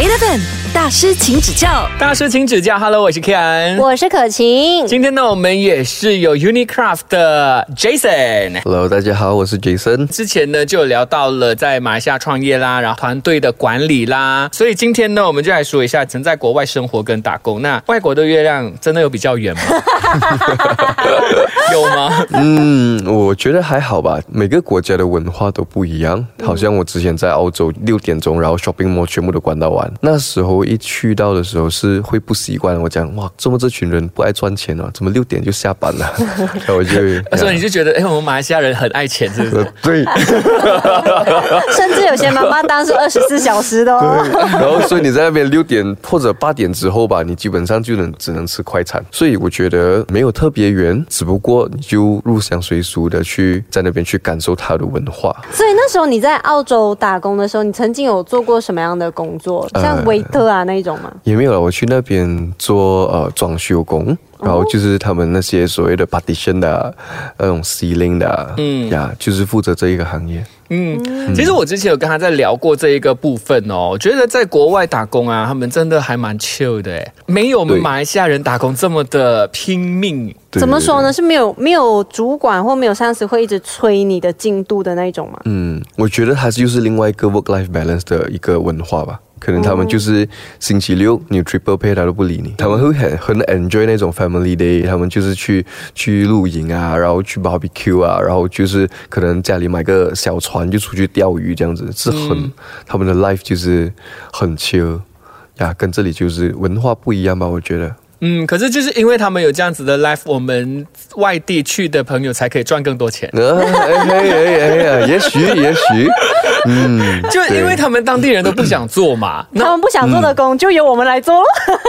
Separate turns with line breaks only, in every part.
8 FM. 大师，请指教。
大师请指教，Hello，我是 Ken，
我是可晴。
今天呢，我们也是有 Unicraft 的 Jason。
Hello，大家好，我是 Jason。
之前呢，就聊到了在马来西亚创业啦，然后团队的管理啦，所以今天呢，我们就来说一下曾在国外生活跟打工。那外国的月亮真的有比较圆吗？有吗？
嗯，我觉得还好吧，每个国家的文化都不一样。好像我之前在澳洲六点钟，然后 shopping mall 全部都关到完，那时候一去到的时候是会不习惯。我讲哇，怎么这群人不爱赚钱啊？怎么六点就下班了？然后我就
所以你就觉得，哎，我们马来西亚人很爱钱，是不是？
对。
甚至有些妈妈当是二十四小时的哦。
然后，所以你在那边六点或者八点之后吧，你基本上就能只能吃快餐。所以我觉得没有特别远，只不过你就入乡随俗的去在那边去感受它的文化。
所以那时候你在澳洲打工的时候，你曾经有做过什么样的工作？像维特啊那一种吗？
也没有了，我去那边做呃装修工。然后就是他们那些所谓的 partition 的那种 ceiling 的，嗯呀，就是负责这一个行业。
嗯，其实我之前有跟他在聊过这一个部分哦，我觉得在国外打工啊，他们真的还蛮 chill 的，哎，没有我们马来西亚人打工这么的拼命。
怎么说呢？是没有没有主管或没有上司会一直催你的进度的那一种吗？
嗯，我觉得它就是另外一个 work life balance 的一个文化吧。可能他们就是星期六你 triple pay 他都不理你，他们会很很 enjoy 那种 family day，他们就是去去露营啊，然后去 barbecue 啊，然后就是可能家里买个小船就出去钓鱼这样子，是很他们的 life 就是很 chill 呀，跟这里就是文化不一样吧，我觉得。
嗯，可是就是因为他们有这样子的 life，我们外地去的朋友才可以赚更多钱。
啊，哎哎哎呀，也许也许，嗯，
就因为他们当地人都不想做嘛，
他们不想做的工就由我们来做。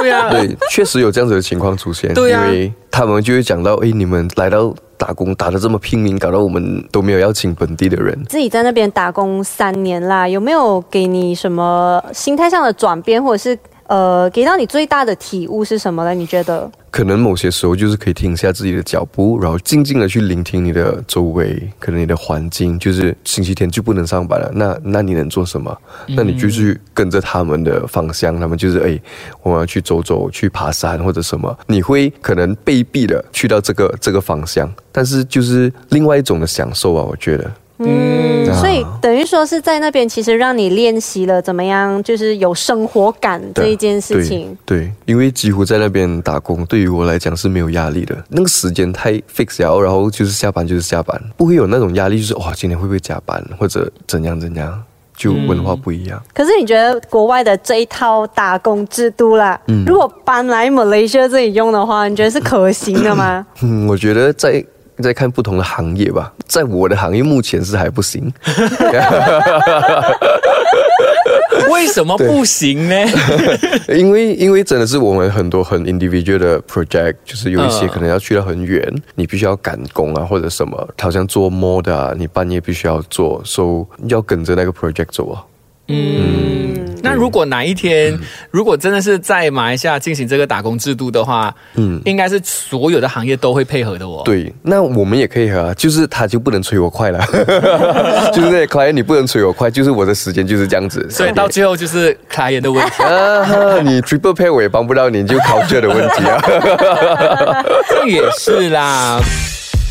对呀，
对，确实有这样子的情况出现。
对呀，
因为他们就会讲到，哎，你们来到打工打得这么拼命，搞到我们都没有邀请本地的人。
自己在那边打工三年啦，有没有给你什么心态上的转变，或者是？呃，给到你最大的体悟是什么呢？你觉得？
可能某些时候就是可以停下自己的脚步，然后静静的去聆听你的周围，可能你的环境。就是星期天就不能上班了，那那你能做什么？那你就去跟着他们的方向，他们就是哎，我要去走走，去爬山或者什么。你会可能被逼的去到这个这个方向，但是就是另外一种的享受啊，我觉得。
嗯，所以等于说是在那边，其实让你练习了怎么样，就是有生活感这一件事情。
对，因为几乎在那边打工，对于我来讲是没有压力的。那个时间太 fix 了，然后就是下班就是下班，不会有那种压力，就是哇，今天会不会加班或者怎样怎样，就文化不一样。
可是你觉得国外的这一套打工制度啦，如果搬来马来西亚这里用的话，你觉得是可行的吗？
嗯，我觉得在。在看不同的行业吧，在我的行业目前是还不行。
为什么不行呢？
因为因为真的是我们很多很 individual 的 project，就是有一些可能要去到很远，你必须要赶工啊，或者什么，好像做 mod 啊，你半夜必须要做，所以要跟着那个 project 走啊。
嗯，那如果哪一天，如果真的是在马来西亚进行这个打工制度的话，嗯，应该是所有的行业都会配合的哦。
对，那我们也可以啊，就是他就不能催我快了，就是那些 client 你不能催我快，就是我的时间就是这样子，
所以到最后就是 client 的问题。
啊，你 triple pay 我也帮不到你，就 culture 的问题啊，
这也是啦。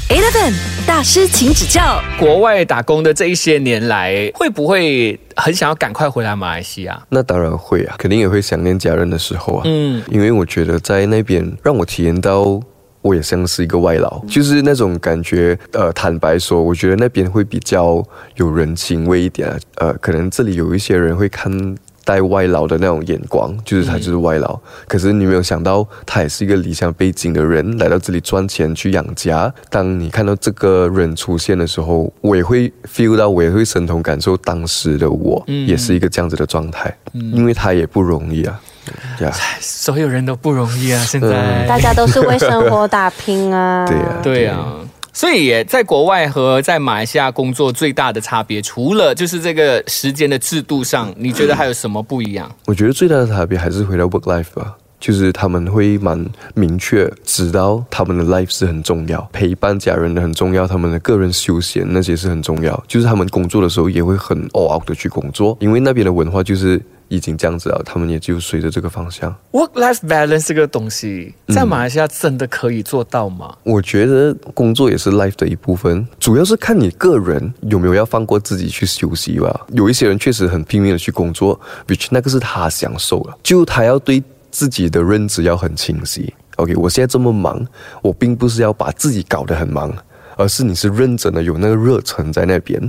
Eleven 大师，请指教。
国外打工的这一些年来，会不会很想要赶快回来马来西亚？
那当然会啊，肯定也会想念家人的时候啊。嗯，因为我觉得在那边让我体验到，我也像是一个外劳，就是那种感觉。呃，坦白说，我觉得那边会比较有人情味一点。呃，可能这里有一些人会看。带外劳的那种眼光，就是他就是外劳。可是你没有想到，他也是一个理想背景的人，来到这里赚钱去养家。当你看到这个人出现的时候，我也会 feel 到，我也会身同感受当时的我，也是一个这样子的状态。嗯因为他也不容易啊，
呀，所有人都不容易啊，现在
大家都是为生活打拼啊，
对呀，
对呀。所以，也在国外和在马来西亚工作最大的差别，除了就是这个时间的制度上，你觉得还有什么不一样？
我觉得最大的差别还是回到 work life 吧，就是他们会蛮明确知道他们的 life 是很重要，陪伴家人的很重要，他们的个人休闲那些是很重要。就是他们工作的时候也会很 all out 的去工作，因为那边的文化就是已经这样子了，他们也就随着这个方向。
Work-life balance 这个东西，在马来西亚真的可以做到吗？
我觉得工作也是 life 的一部分，主要是看你个人有没有要放过自己去休息吧。有一些人确实很拼命的去工作，which 那个是他享受了，就他要对自己的认知要很清晰。OK，我现在这么忙，我并不是要把自己搞得很忙。而是你是认真的，有那个热忱在那边，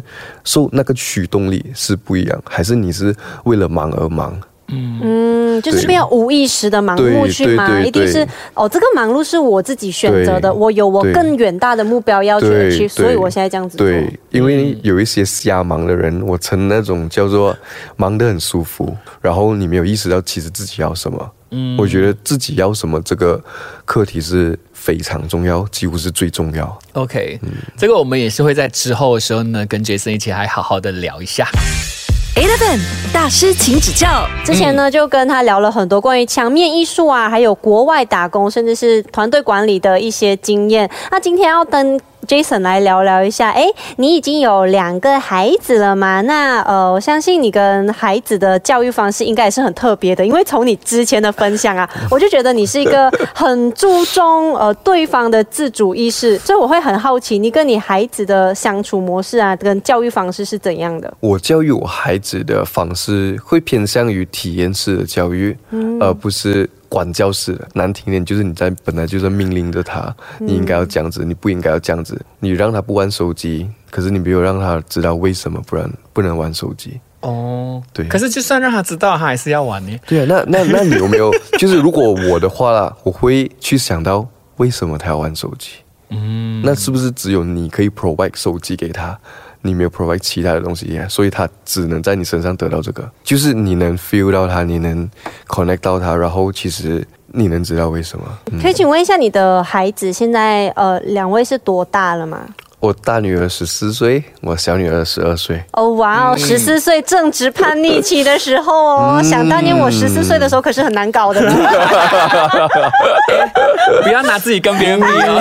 受那个驱动力是不一样，还是你是为了忙而忙？
嗯嗯，就是不要无意识的盲目去忙，一定是哦，这个忙碌是我自己选择的，我有我更远大的目标要去，所以我现在这样子做。
对，因为有一些瞎忙的人，我称那种叫做忙得很舒服，然后你没有意识到其实自己要什么。嗯，我觉得自己要什么这个课题是。非常重要，几乎是最重要。
OK，这个我们也是会在之后的时候呢，跟杰森一起还好好的聊一下。
Eleven 大师，请指教。
之前呢，就跟他聊了很多关于墙面艺术啊，还有国外打工，甚至是团队管理的一些经验。那今天要跟 Jason 来聊聊一下，哎，你已经有两个孩子了吗？那呃，我相信你跟孩子的教育方式应该也是很特别的，因为从你之前的分享啊，我就觉得你是一个很注重呃对方的自主意识，所以我会很好奇，你跟你孩子的相处模式啊，跟教育方式是怎样的？
我教育我孩子的方式会偏向于体验式的教育，而不是。管教式的，难听点就是你在本来就是命令着他，你应该要这样子，你不应该要这样子。你让他不玩手机，可是你没有让他知道为什么不然不能玩手机。哦，对。
可是就算让他知道，他还是要玩呢。
对啊，那那那你有没有？就是如果我的话啦，我会去想到为什么他要玩手机。嗯，那是不是只有你可以 provide 手机给他？你没有 provide 其他的东西，所以他只能在你身上得到这个，就是你能 feel 到他，你能 connect 到他，然后其实你能知道为什么。
可以请问一下，你的孩子现在呃两位是多大了吗？
我大女儿十四岁，我小女儿十二岁。
哦，哇哦，十四岁正值叛逆期的时候哦。想当年我十四岁的时候可是很难搞的。
不要拿自己跟别人比哦。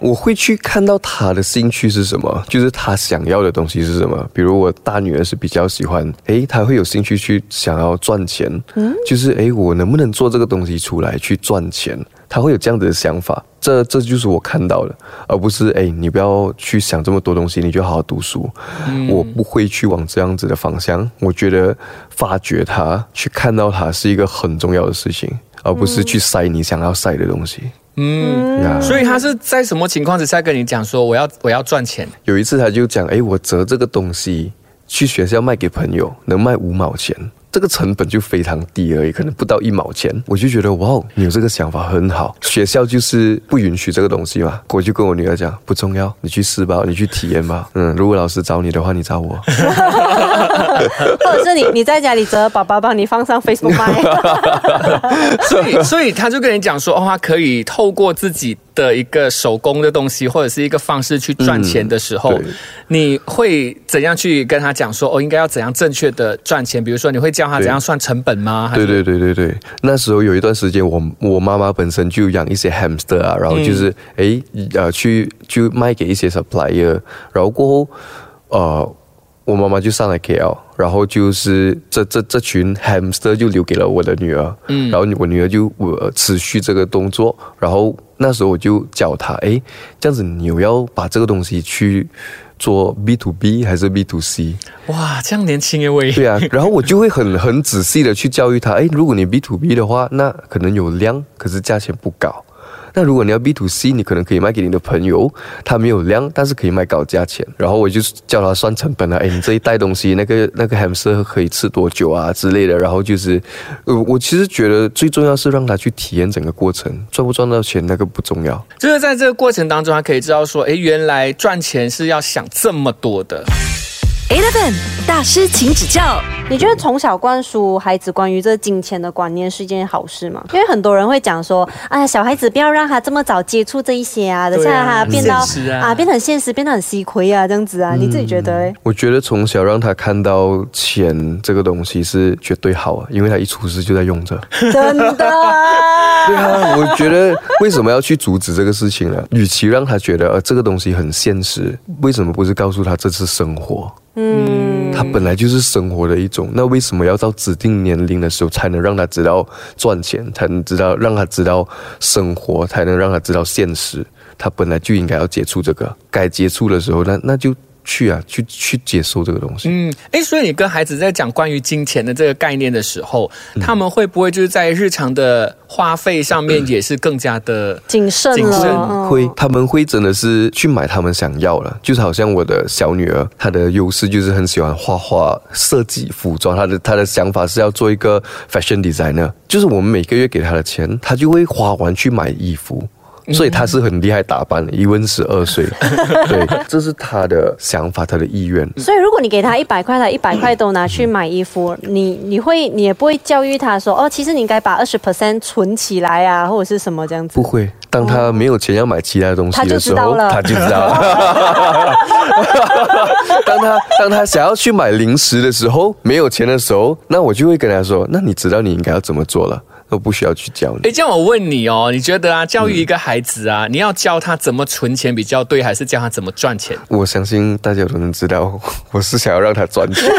我会去看到他的兴趣是什么，就是他想要的东西是什么。比如我大女儿是比较喜欢，哎，她会有兴趣去想要赚钱。嗯，就是哎，我能不能做这个东西出来去赚钱？他会有这样子的想法，这这就是我看到的，而不是哎，你不要去想这么多东西，你就好好读书。我不会去往这样子的方向。我觉得发掘他，去看到他是一个很重要的事情，而不是去塞你想要塞的东西。
嗯，所以他是在什么情况之下跟你讲说我要我要赚钱？
有一次他就讲，哎，我折这个东西去学校卖给朋友，能卖五毛钱。这个成本就非常低而已，可能不到一毛钱，我就觉得哇，你有这个想法很好。学校就是不允许这个东西嘛，我就跟我女儿讲，不重要，你去试吧，你去体验吧。嗯，如果老师找你的话，你找我。
或者是你你在家里折宝宝，帮你放上 Facebook 卖。
所以所以他就跟你讲说，哦，他可以透过自己的一个手工的东西，或者是一个方式去赚钱的时候，你会怎样去跟他讲说，哦，应该要怎样正确的赚钱？比如说，你会教。他怎样算成本吗？
对对对对对，那时候有一段时间，我我妈妈本身就养一些 hamster 啊，然后就是哎呃去就卖给一些 supplier，然后过后呃我妈妈就上来 KL，然后就是这这这群 hamster 就留给了我的女儿，嗯，然后我女儿就我持续这个动作，然后那时候我就教他，哎，这样子你有要把这个东西去。做 B to B 还是 B to C？
哇，这样年轻诶喂！
对啊，然后我就会很很仔细的去教育他。哎，如果你 B to B 的话，那可能有量，可是价钱不高。那如果你要 B to C，你可能可以卖给你的朋友，他没有量，但是可以卖高价钱。然后我就叫他算成本了。哎，你这一袋东西，那个那个 hamster 可以吃多久啊之类的。然后就是，呃，我其实觉得最重要是让他去体验整个过程，赚不赚到钱那个不重要。
就是在这个过程当中，他可以知道说，哎，原来赚钱是要想这么多的。
Eleven 大师，请指教。
你觉得从小灌输孩子关于这金钱的观念是一件好事吗？因为很多人会讲说，哎呀，小孩子不要让他这么早接触这一些啊，等下他变到啊，变得很现实，变得很稀亏啊，这样子啊，你自己觉得？
我觉得从小让他看到钱这个东西是绝对好啊，因为他一出世就在用着。
真的？
对啊，我觉得为什么要去阻止这个事情呢？与其让他觉得呃这个东西很现实，为什么不是告诉他这是生活？嗯，他本来就是生活的一种，那为什么要到指定年龄的时候才能让他知道赚钱，才能知道让他知道生活，才能让他知道现实？他本来就应该要接触这个，该接触的时候，那那就。去啊，去去接受这个东西。
嗯，哎，所以你跟孩子在讲关于金钱的这个概念的时候，他们会不会就是在日常的花费上面也是更加的
谨慎？谨慎
会，他们会真的是去买他们想要了。就是好像我的小女儿，她的优势就是很喜欢画画、设计服装。她的她的想法是要做一个 fashion designer。就是我们每个月给她的钱，她就会花完去买衣服。所以他是很厉害打扮的，一问十二岁，对，这是他的想法，他的意愿。
所以如果你给他一百块，他一百块都拿去买衣服，你你会你也不会教育他说，哦，其实你应该把二十 percent 存起来啊，或者是什么这样子？
不会，当他没有钱要买其他东西的时候，
他
就知道了。当他当他想要去买零食的时候，没有钱的时候，那我就会跟他说，那你知道你应该要怎么做了。都不需要去教你。
哎，这样我问你哦，你觉得啊，教育一个孩子啊，你要教他怎么存钱比较对，还是教他怎么赚钱？
我相信大家都能知道，我是想要让他赚钱。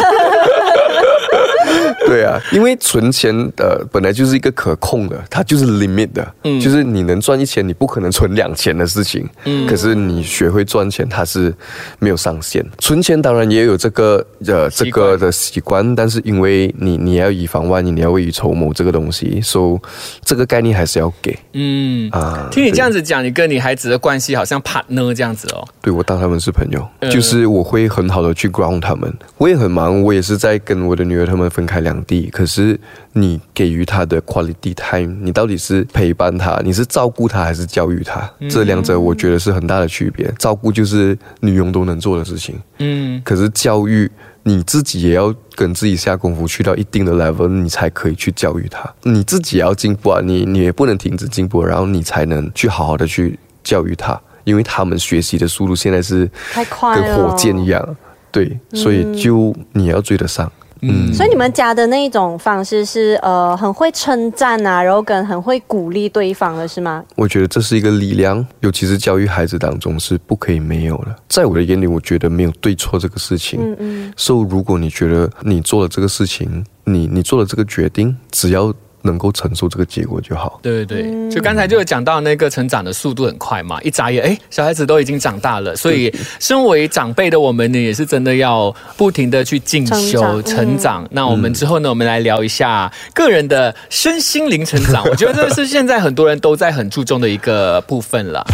对啊，因为存钱的本来就是一个可控的，它就是 limit 的，嗯，就是你能赚一千，你不可能存两千的事情，嗯，可是你学会赚钱，它是没有上限。存钱当然也有这个呃这个的习惯，但是因为你你要以防万一，你要未雨绸缪这个东西，所以这个概念还是要给，
嗯啊。听你这样子讲，你跟你孩子的关系好像 partner 这样子哦。
对，我当他们是朋友，就是我会很好的去 ground 他们。我也很忙，我也是在跟我的女儿他们分开两。地，可是你给予他的 quality time，你到底是陪伴他，你是照顾他还是教育他？这两者我觉得是很大的区别。照顾就是女佣都能做的事情，嗯，可是教育你自己也要跟自己下功夫，去到一定的 level，你才可以去教育他。你自己也要进步啊，你你也不能停止进步，然后你才能去好好的去教育他，因为他们学习的速度现在是
太快
跟火箭一样，对，所以就你要追得上。
嗯，所以你们家的那一种方式是呃很会称赞啊，然后跟很会鼓励对方的是吗？
我觉得这是一个力量，尤其是教育孩子当中是不可以没有的。在我的眼里，我觉得没有对错这个事情。嗯嗯。所以如果你觉得你做了这个事情，你你做了这个决定，只要。能够承受这个结果就好。
对对对，就刚才就有讲到那个成长的速度很快嘛，一眨眼，哎，小孩子都已经长大了。所以，身为长辈的我们呢，也是真的要不停的去进修成长。那我们之后呢，我们来聊一下个人的身心灵成长。我觉得这是现在很多人都在很注重的一个部分了。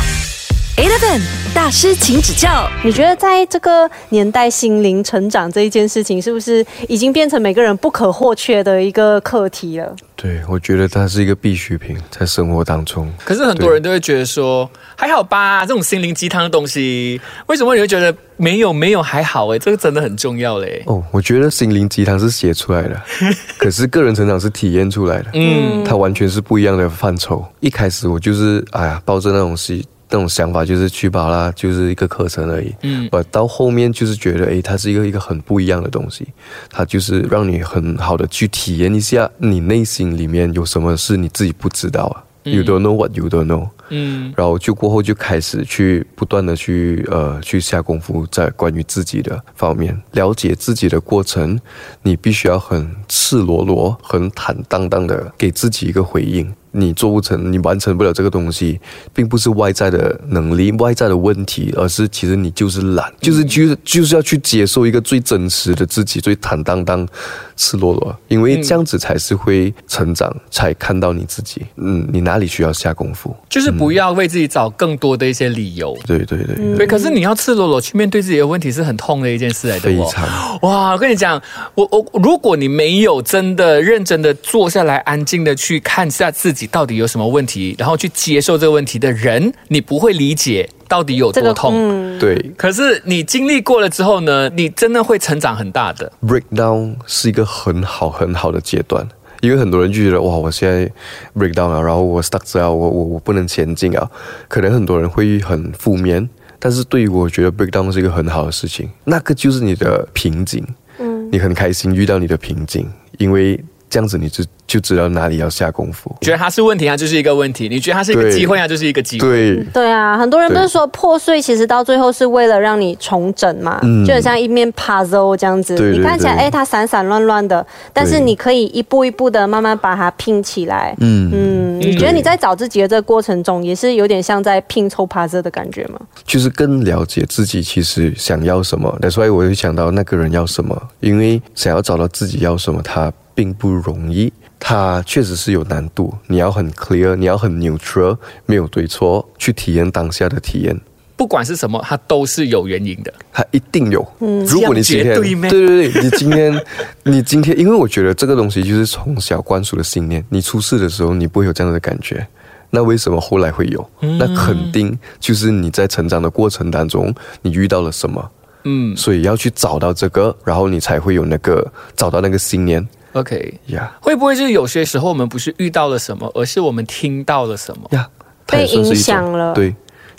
Eleven 大师，请指教。
你觉得在这个年代，心灵成长这一件事情，是不是已经变成每个人不可或缺的一个课题了？
对，我觉得它是一个必需品，在生活当中。
可是很多人都会觉得说，还好吧，这种心灵鸡汤的东西，为什么你会觉得没有没有还好？哎，这个真的很重要嘞。
哦，我觉得心灵鸡汤是写出来的，可是个人成长是体验出来的。嗯，它完全是不一样的范畴。一开始我就是哎呀，抱着那种心。那种想法就是去巴拉，就是一个课程而已。嗯，我到后面就是觉得，哎，它是一个一个很不一样的东西，它就是让你很好的去体验一下你内心里面有什么是你自己不知道啊。You don't know what you don't know。嗯，然后就过后就开始去不断的去呃去下功夫在关于自己的方面了解自己的过程，你必须要很赤裸裸、很坦荡荡的给自己一个回应。你做不成，你完成不了这个东西，并不是外在的能力、外在的问题，而是其实你就是懒，就是就是就是要去接受一个最真实的自己，最坦荡荡、赤裸裸，因为这样子才是会成长，才看到你自己。嗯，你哪里需要下功夫？
就是不要为自己找更多的一些理由。
对对对
对，可是你要赤裸裸去面对自己的问题，是很痛的一件事来的。
非常
哇！我跟你讲，我我如果你没有真的认真的坐下来，安静的去看下自己。到底有什么问题？然后去接受这个问题的人，你不会理解到底有多痛。
对，
可是你经历过了之后呢？你真的会成长很大的。
Breakdown 是一个很好很好的阶段，因为很多人就觉得哇，我现在 breakdown 了，然后我 stuck 了，我我我不能前进啊。可能很多人会很负面，但是对于我觉得 breakdown 是一个很好的事情。那个就是你的瓶颈，嗯，你很开心遇到你的瓶颈，因为。这样子你就就知道哪里要下功夫。
觉得它是问题，它就是一个问题；你觉得它是一个
对
机会，它就是一个机会。
对，
对啊，很多人不是
对
说破碎，其实到最后是为了让你重整嘛，
嗯
就很像一面 puzzle 这样子。
对对
你看起来，
对
哎，它散散乱乱的，但是你可以一步一步的慢慢把它拼起来。
嗯，
嗯，你觉得你在找自己的这个过程中，也是有点像在拼凑 puzzle 的感觉吗？
就是更了解自己其实想要什么。所以我会想到那个人要什么，因为想要找到自己要什么，它并不容易。它确实是有难度，你要很 clear，你要很 neutral，没有对错，去体验当下的体验。
不管是什么，它都是有原因的。
它一定有。嗯如果你今天
对
对对，你今天 你今天，因为我觉得这个东西就是从小灌输的信念。你出事的时候，你不会有这样的感觉，那为什么后来会有？那肯定就是你在成长的过程当中，你遇到了什么，
嗯
所以要去找到这个，然后你才会有那个找到那个信念
，OK。
呀
会不会是有些时候我们不是遇到了什么，而是我们听到了什么？
呀，
被影响了
对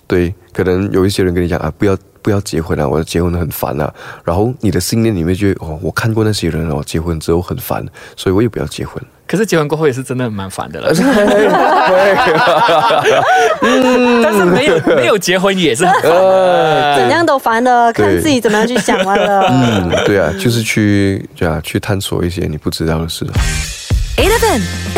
对，可能有一些人跟你讲啊，不要。不要结婚啊！我结婚很烦啊。然后你的信念里面就哦，我看过那些人哦，结婚之后很烦，所以我也不要结婚。
可是结婚过后也是真的蛮烦的了。
嗯
但是没有没有结婚也是很烦的。
怎样都烦的，看自己怎么样去想完了。
嗯，对啊，就是去对啊，去探索一些你不知道的事。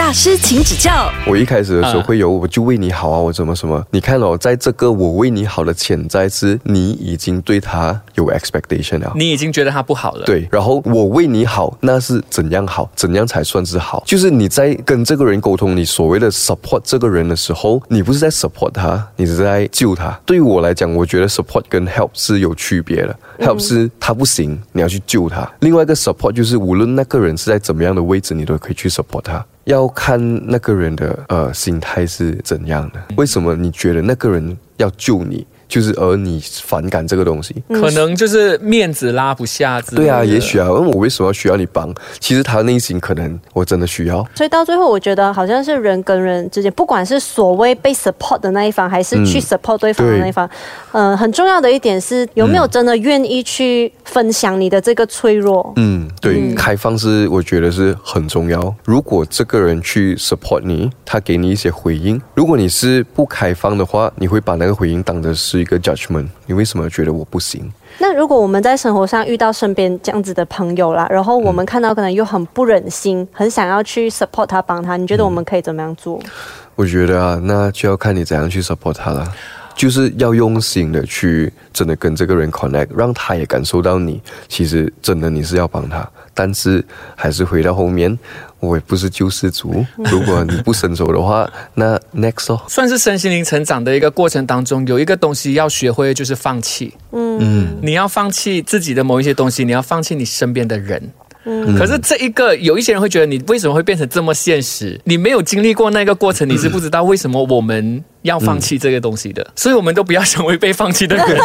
大师，请指教。
我一开始的时候
啊
会有，我就为你好啊，我怎么什么？你看哦，在这个我为你好的潜在是，你已经对他有 expectation 了。
你已经觉得他不好了。，
对，然后我为你好，那是怎样好？怎样才算是好？就是你在跟这个人沟通，你所谓的 support 这个人的时候，你不是在 support 他，你是在救他。对于我来讲，我觉得 support 跟 help 是有区别的。help 是他不行，你要去救他；另外一个 support 就是无论那个人是在怎么样的位置，你都可以去 support 他。要看那个人的呃心态是怎样的。为什么你觉得那个人要救你，就是而你反感这个东西？
可能就是面子拉不下之类。
对啊，也许啊，问我为什么要需要你帮？其实他内心可能我真的需要。
所以到最后，我觉得好像是人跟人之间，不管是所谓被 support 的那一方，还是去 support 对方的那一方，嗯、很重要的一点是有没有真的愿意去分享你的这个脆弱。
嗯，对，开放是我觉得是很重要。如果这个人去 support 你，他给你一些回应，如果你是不开放的话，你会把那个回应当的是一个 judgment。你为什么觉得我不行？
那如果我们在生活上遇到身边这样子的朋友啦，然后我们看到可能又很不忍心，很想要去 support 他帮他，你觉得我们可以怎么样做？
我觉得啊，那就要看你怎样去 support 他了。就是要用心的去真的跟这个人 connect，让他也感受到你其实真的你是要帮他，但是还是回到后面，我也不是救世主。如果你不伸手的话，那 next 哦，
算是身心灵成长的一个过程当中，有一个东西要学会，就是放弃。
嗯，
你要放弃自己的某一些东西，你要放弃你身边的人。
嗯
可是这一个有一些人会觉得你为什么会变成这么现实？你没有经历过那个过程，你是不知道为什么我们要放弃这个东西的。所以我们都不要成为被放弃的人。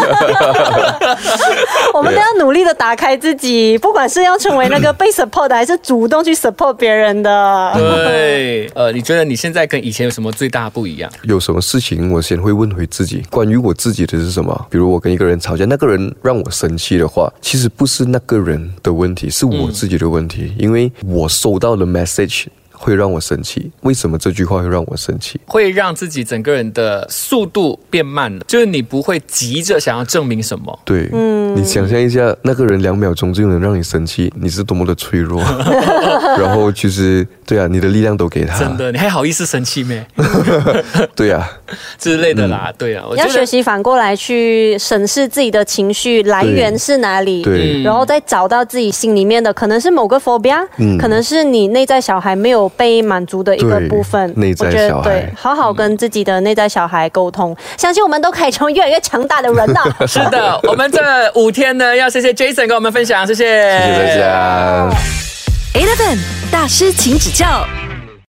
我们都要努力的打开自己，不管是要成为那个被 support 的，还是主动去 support 别人的。
对，呃，你觉得你现在跟以前有什么最大不一样？
有什么事情我先会问回自己，关于我自己的是什么？比如我跟一个人吵架，那个人让我生气的话，其实不是那个人的问题，是我自己的问题，因为我收到的 message 会让我生气。为什么这句话会让我生气？
会让自己整个人的速度变慢了，就是你不会急着想要证明什么。
对，嗯你想象一下，那个人两秒钟就能让你生气，你是多么的脆弱。然后就是，对啊，你的力量都给他，
真的，你还好意思生气咩？
对啊，
之类的啦，对啊，我
要学习反过来去审视自己的情绪来源是哪里，
对
然后再找到自己心里面的，可能是某个 phobia，、
嗯
可能是你内在小孩没有被满足的一个部分。
内在
我觉得
小孩
对，好好跟自己的内在小孩沟通，相信我们都可以成为越来越强大的人啊。
是的，我们这五天呢，要谢谢 Jason 跟我们分享，谢谢，
谢谢大家。
Eleven 大师，请指教。